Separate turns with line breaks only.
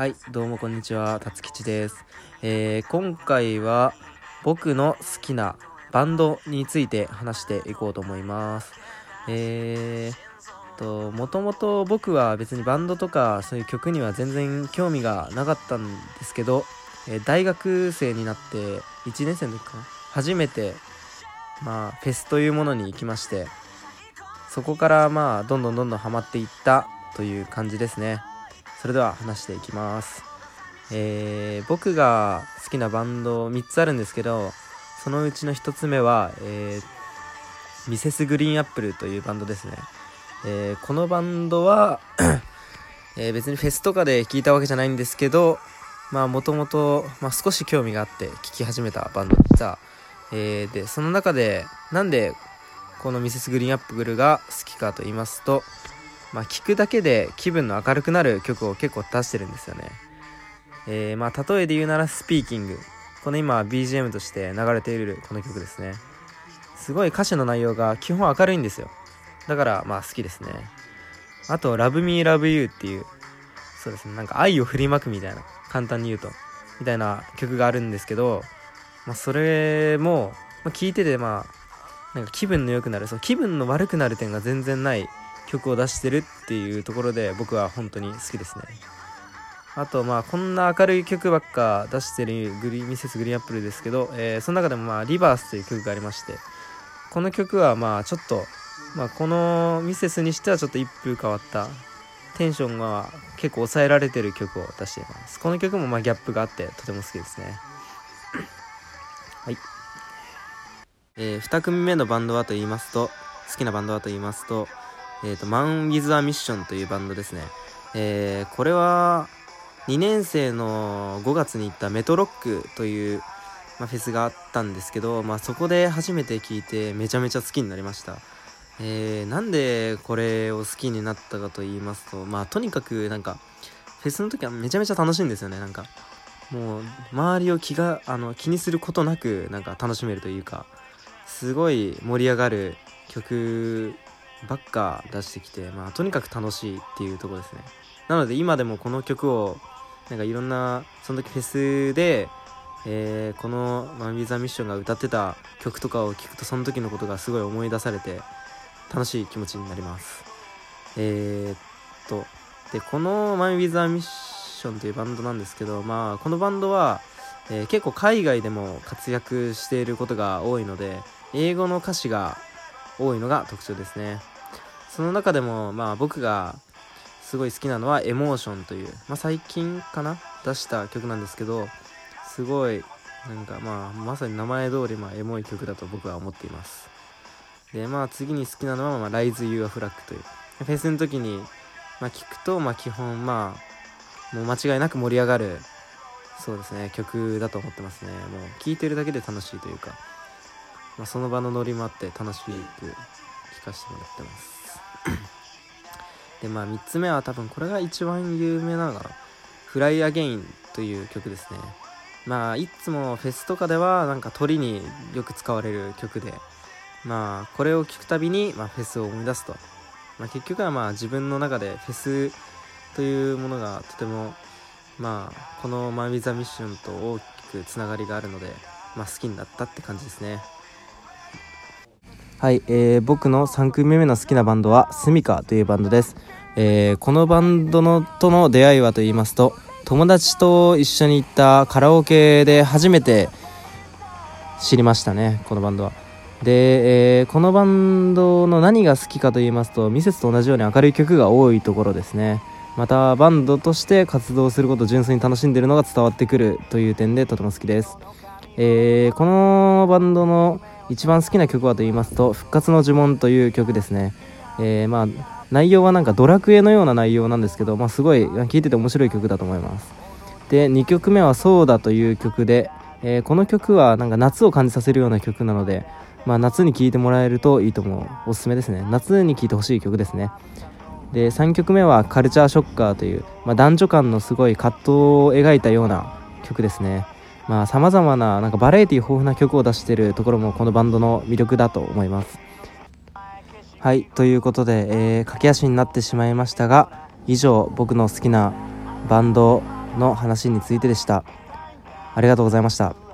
はい、どうもこんにちは、たつきちです。えー今回は僕の好きなバンドについて話していこうと思います。えー、と、もともと僕は別にバンドとかそういう曲には全然興味がなかったんですけど、えー大学生になって1年生の時かな？初めて、まあ、フェスというものに行きまして、そこからまあ、どんどんどんどんハマっていったという感じですね。それでは話していきます。えー僕が好きなバンド3つあるんですけど、そのうちの1つ目は、えーミセスグリーンアップルというバンドですね。えーこのバンドは、え別にフェスとかで聞いたわけじゃないんですけど、まあもともと、ま、少し興味があって聴き始めたバンドでした。えーで、その中で、なんでこのミセスグリーンアップルが好きかと言いますと、まあ、聞くだけで気分の明るくなる曲を結構出してるんですよね。えーまあ、例えで言うならスピーキング。この今 BGM として流れているこの曲ですね。すごい歌詞の内容が基本明るいんですよ。だからまあ好きですね。あと、Love Me Love You っていう、そうですね、なんか愛を振りまくみたいな、簡単に言うと、みたいな曲があるんですけど、まあ、それも、まあ、聞いててまあ、なんか気分の良くなる、そう気分の悪くなる点が全然ない曲を出してるっていうところで僕は本当に好きですね。あとまあこんな明るい曲ばっか出してるグリミセスグリーンアップルですけど、えーその中でもまあリバースという曲がありましてこの曲はまあちょっとまあこのミセスにしてはちょっと一風変わったテンションが結構抑えられてる曲を出しています。この曲もまあギャップがあってとても好きですね。はい。え2組目のバンドはと言いますと好きなバンドはと言いますとえー、と、マン・ウィズ・ア・ミッションというバンドですね。えーこれは、2年生の5月に行ったメトロックという、まあ、フェスがあったんですけど、まあ、そこで初めて聞いてめちゃめちゃ好きになりました。えーなんでこれを好きになったかと言いますと、まあ、とにかくなんか、フェスの時はめちゃめちゃ楽しいんですよね、なんか。もう、周りを気が、あの、気にすることなく、なんか楽しめるというか、すごい盛り上がる曲ばっか出してきて、まあ、とにかく楽しいっていうとこですね。なので今でもこの曲をなんかいろんなその時フェスで、えーこの「マン・ビザ・ミッション」が歌ってた曲とかを聴くとその時のことがすごい思い出されて楽しい気持ちになります。えー、っとでこの「マン・ビザ・ミッション」というバンドなんですけどまあこのバンドは、えー結構海外でも活躍していることが多いので英語の歌詞が多いのが特徴ですね。その中でもまあ僕がすごい好きなのは「エモーション」という、まあ、最近かな出した曲なんですけどすごいなんかまあまさに名前通りまあエモい曲だと僕は思っています。でまあ次に好きなのは「まあ、Rise You a Flag」というフェスの時に、まあ、聞くとまあ基本まあもう間違いなく盛り上がるそうですね曲だと思ってますね。もう聴いてるだけで楽しいというか、まあ、その場のノリもあって楽しく聴かせてもらってます。でまあ3つ目は多分これが一番有名なのかな「フライアゲインという曲ですね。まあいつもフェスとかではなんか鳥によく使われる曲でまあこれを聴くたびに、まあ、フェスを思い出すと、まあ、結局はまあ自分の中でフェスというものがとてもまあこの「マイ・ウィザ・ミッション」と大きくつながりがあるので、まあ、好きになったって感じですね。はい、えー僕の3組目の好きなバンドはスミカというバンドです、えーこのバンドのとの出会いはと言いますと友達と一緒に行ったカラオケで初めて知りましたねこのバンドは。で、えーこのバンドの何が好きかと言いますとミセスと同じように明るい曲が多いところですね。またバンドとして活動することを純粋に楽しんでるのが伝わってくるという点でとても好きです、えーこのバンドの一番好きな曲はと言いますと「復活の呪文」という曲ですね、えーまあ内容はなんかドラクエのような内容なんですけど、まあ、すごい聴いてて面白い曲だと思います。で2曲目は「そうだ」という曲で、えーこの曲はなんか夏を感じさせるような曲なので、まあ、夏に聴いてもらえるといいと思うおすすめですね。夏に聴いてほしい曲ですね。で3曲目は「カルチャーショッカー」という、まあ、男女間のすごい葛藤を描いたような曲ですね。まあ様々ななんかバラエティ豊富な曲を出してるところもこのバンドの魅力だと思います。はいということで、えー駆け足になってしまいましたが以上僕の好きなバンドの話についてでした。ありがとうございました。